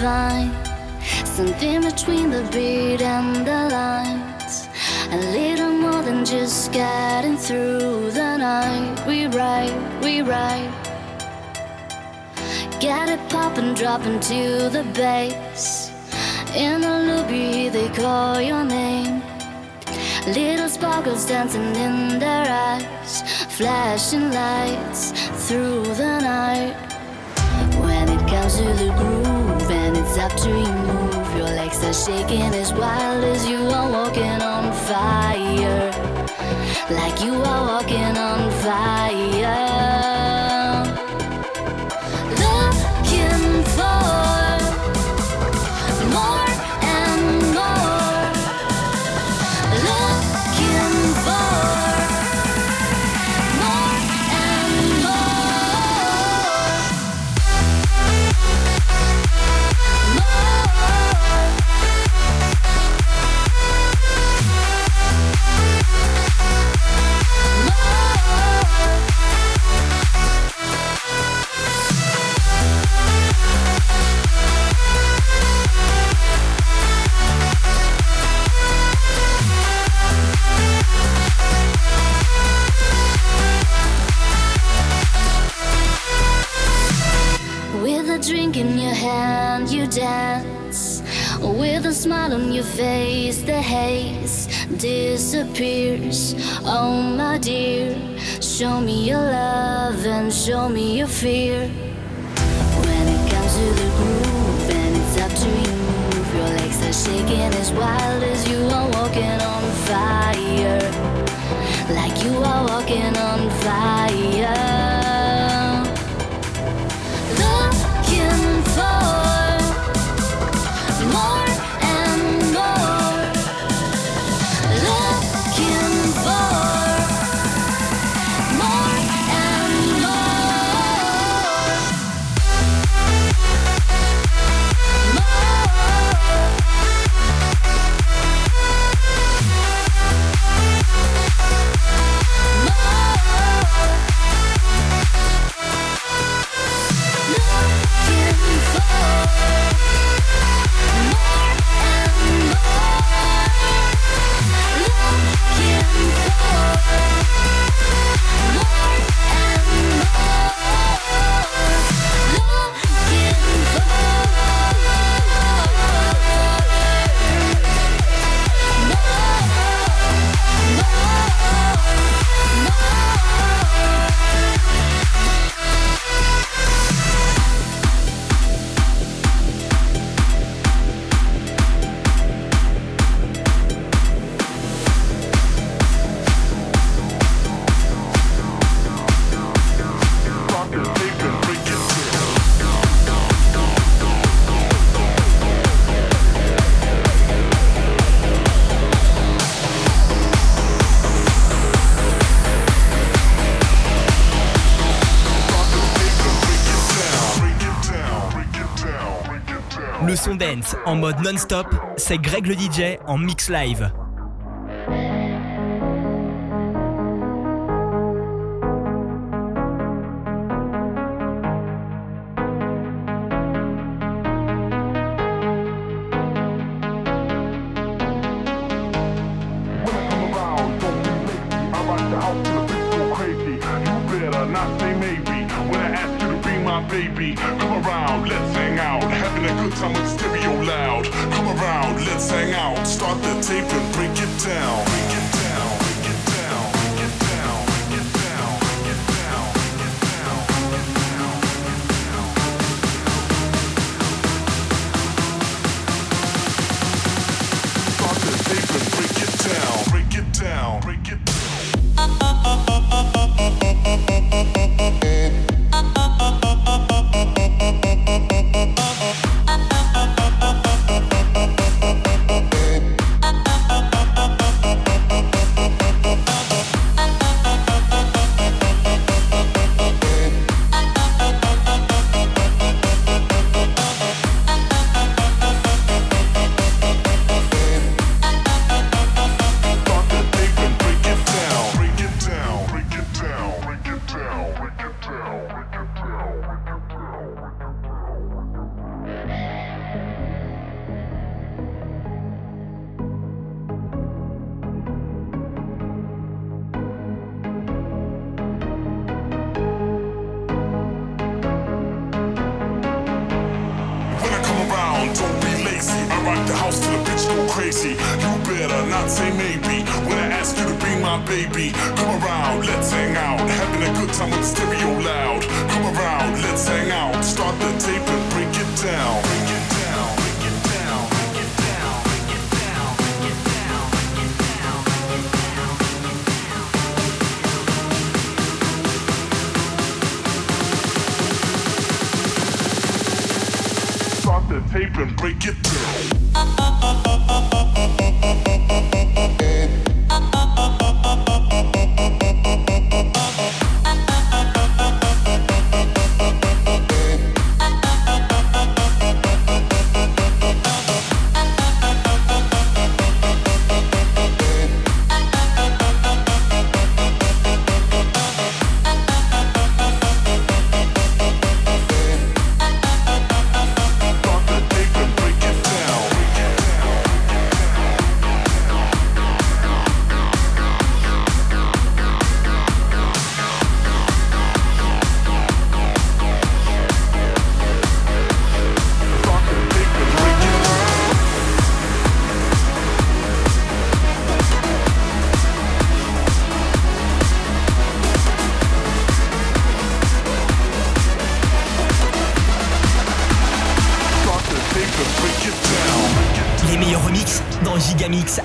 Something between the beat and the lines. A little more than just getting through the night. We write, we write. Get it poppin', dropping to the bass. In the lobby, they call your name. Little sparkles dancing in their eyes, flashing lights through the night. When it comes to the groove up to you move, your legs are shaking as wild as you are walking on fire. Like you are walking on fire. Smile on your face, the haze disappears. Oh, my dear, show me your love and show me your fear. When it comes to the groove and it's up to you, move your legs are shaking as wild as you are walking on fire. Like you are walking on fire. Son dance en mode non-stop, c'est Greg le DJ en mix live. Not say maybe when I ask you to be my baby? Come around, let's hang out. Having a good time with the stereo loud. Come around, let's hang out. Start the tape and break it down. Break it down. Break it down. Break it down. Break it down. Break it down. Break it down. Start the tape and break it down.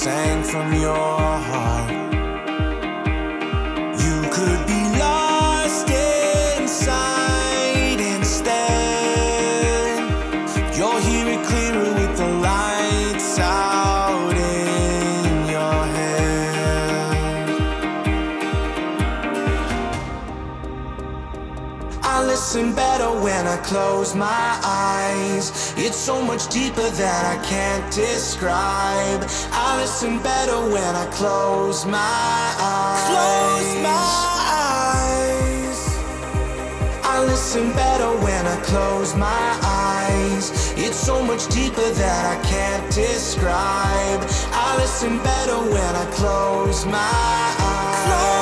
sang from your heart. You could be lost inside instead. You'll hear it clearer with the lights out in your head. I listen better when I close my eyes. It's so much deeper that I can't describe. I listen better when I close my eyes. Close my eyes. I listen better when I close my eyes. It's so much deeper that I can't describe. I listen better when I close my eyes. Close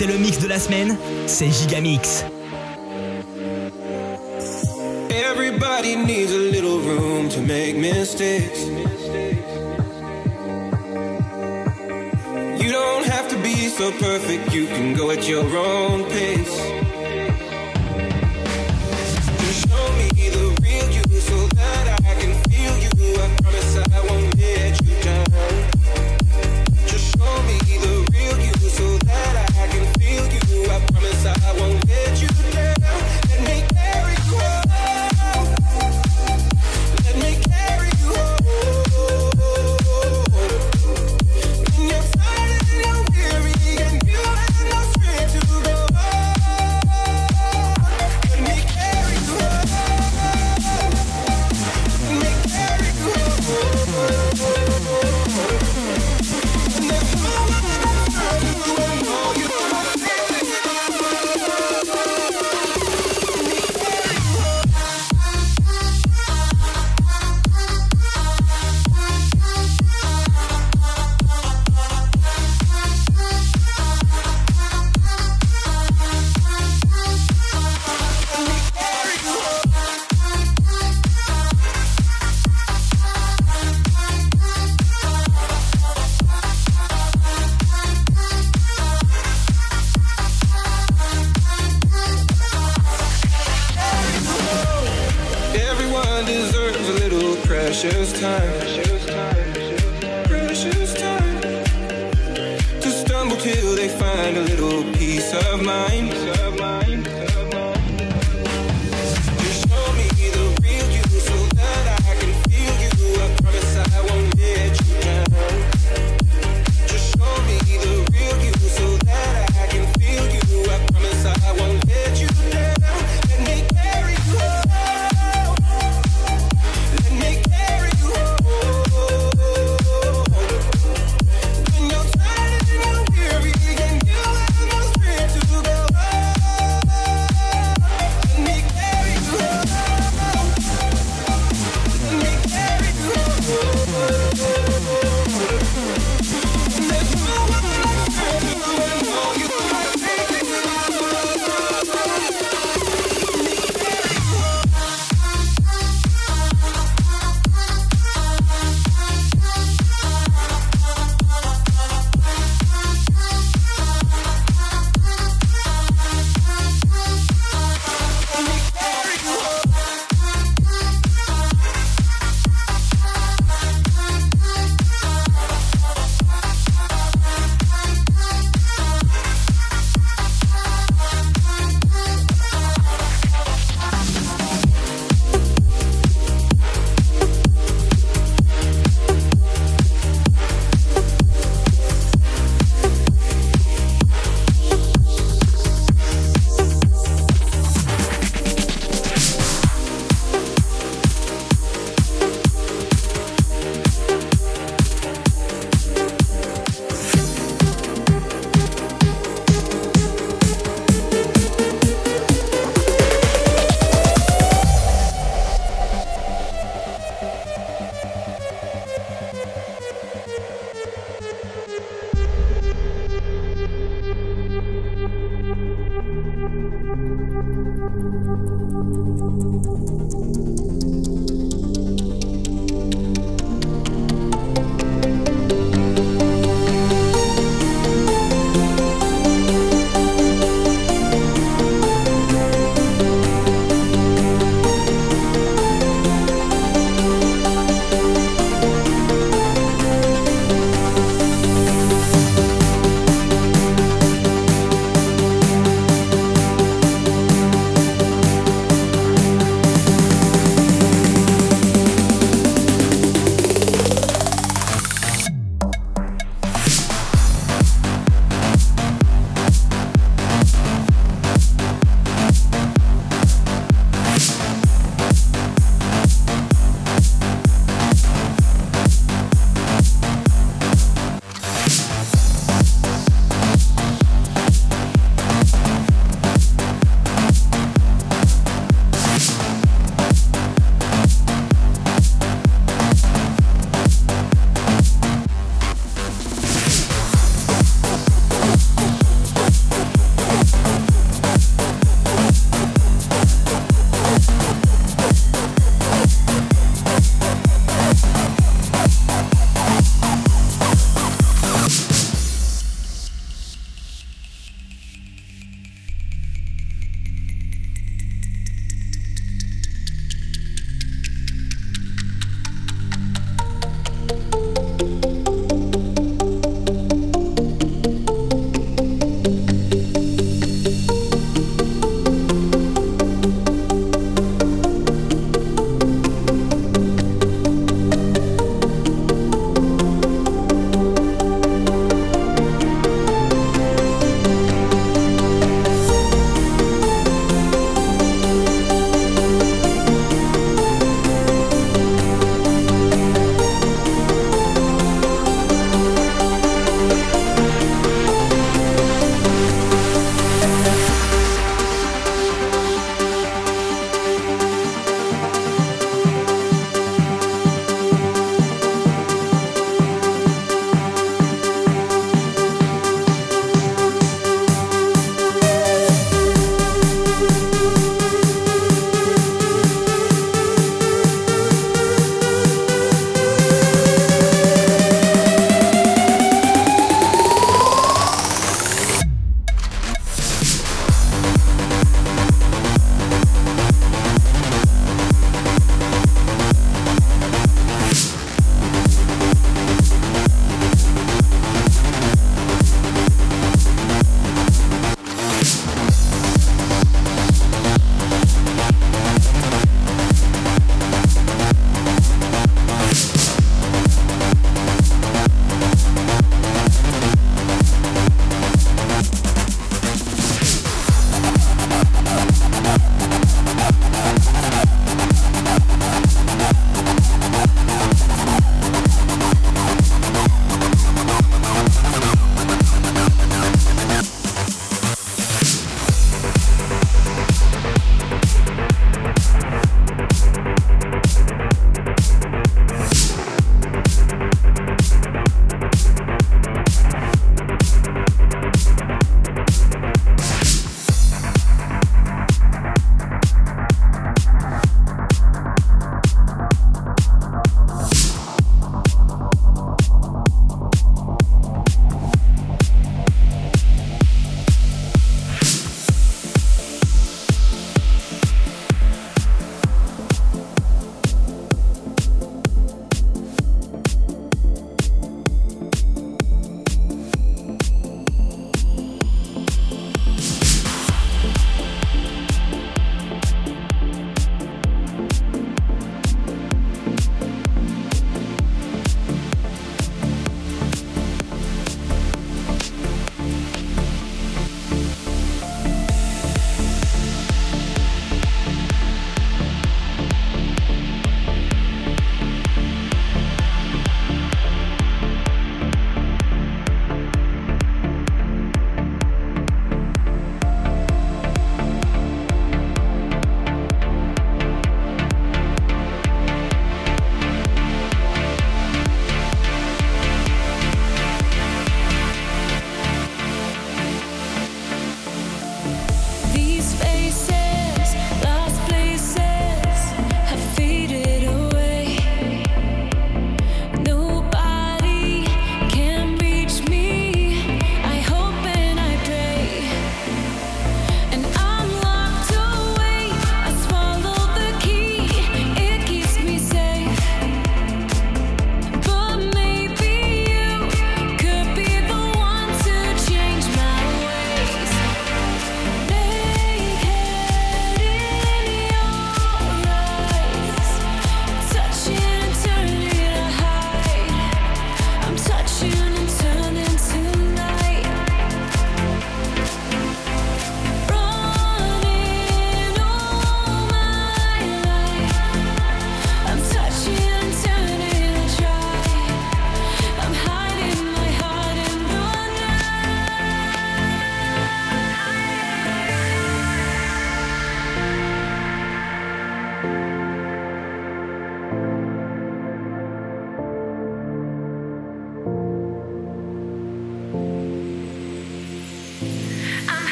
C'est le mix de la semaine, c'est Gigamix. Everybody needs a little room to make mistakes. You don't have to be so perfect, you can go at your own pace.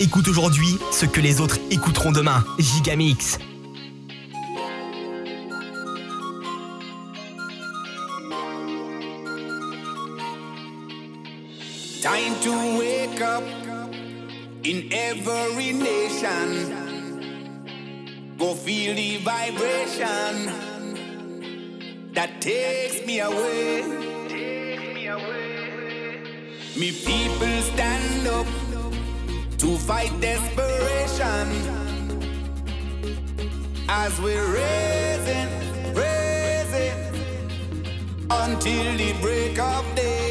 Écoute aujourd'hui ce que les autres écouteront demain. Gigamix. Time to wake up in every nation. Go feel the vibration that takes me away. Me people stand up to fight desperation as we're raising, raising until the break of day.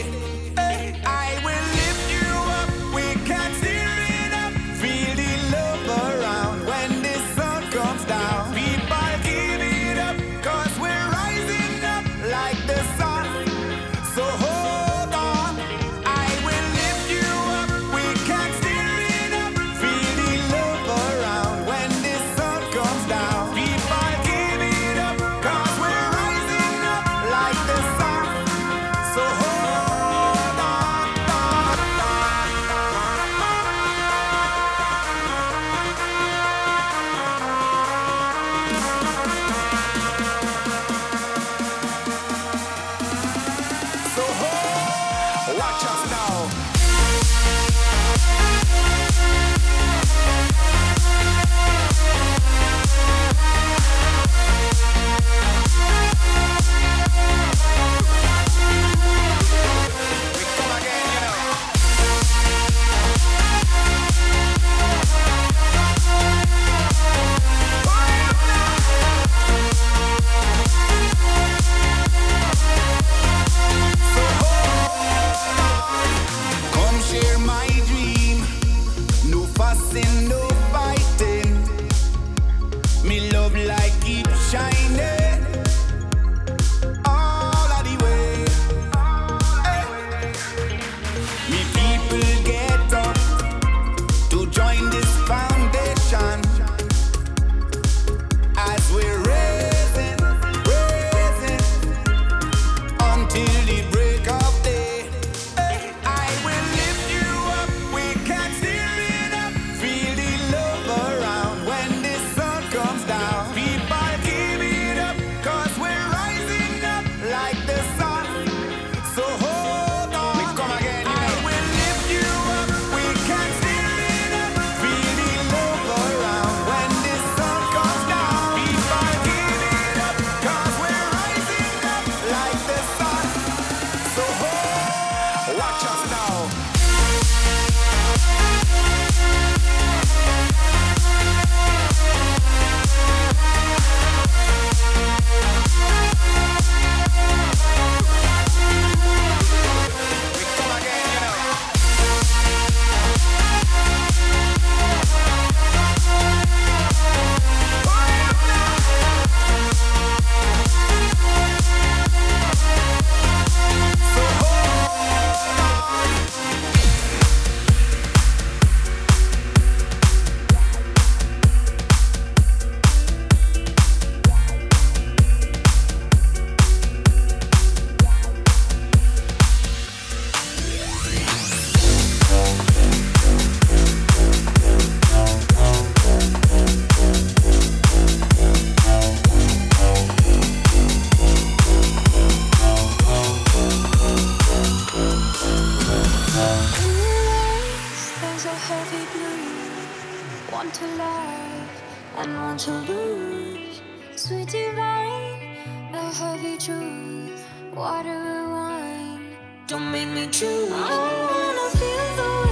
heavy blue. To love and want to lose. Sweet divine, the heavy truth. Water and wine, don't make me choose. I wanna feel the way.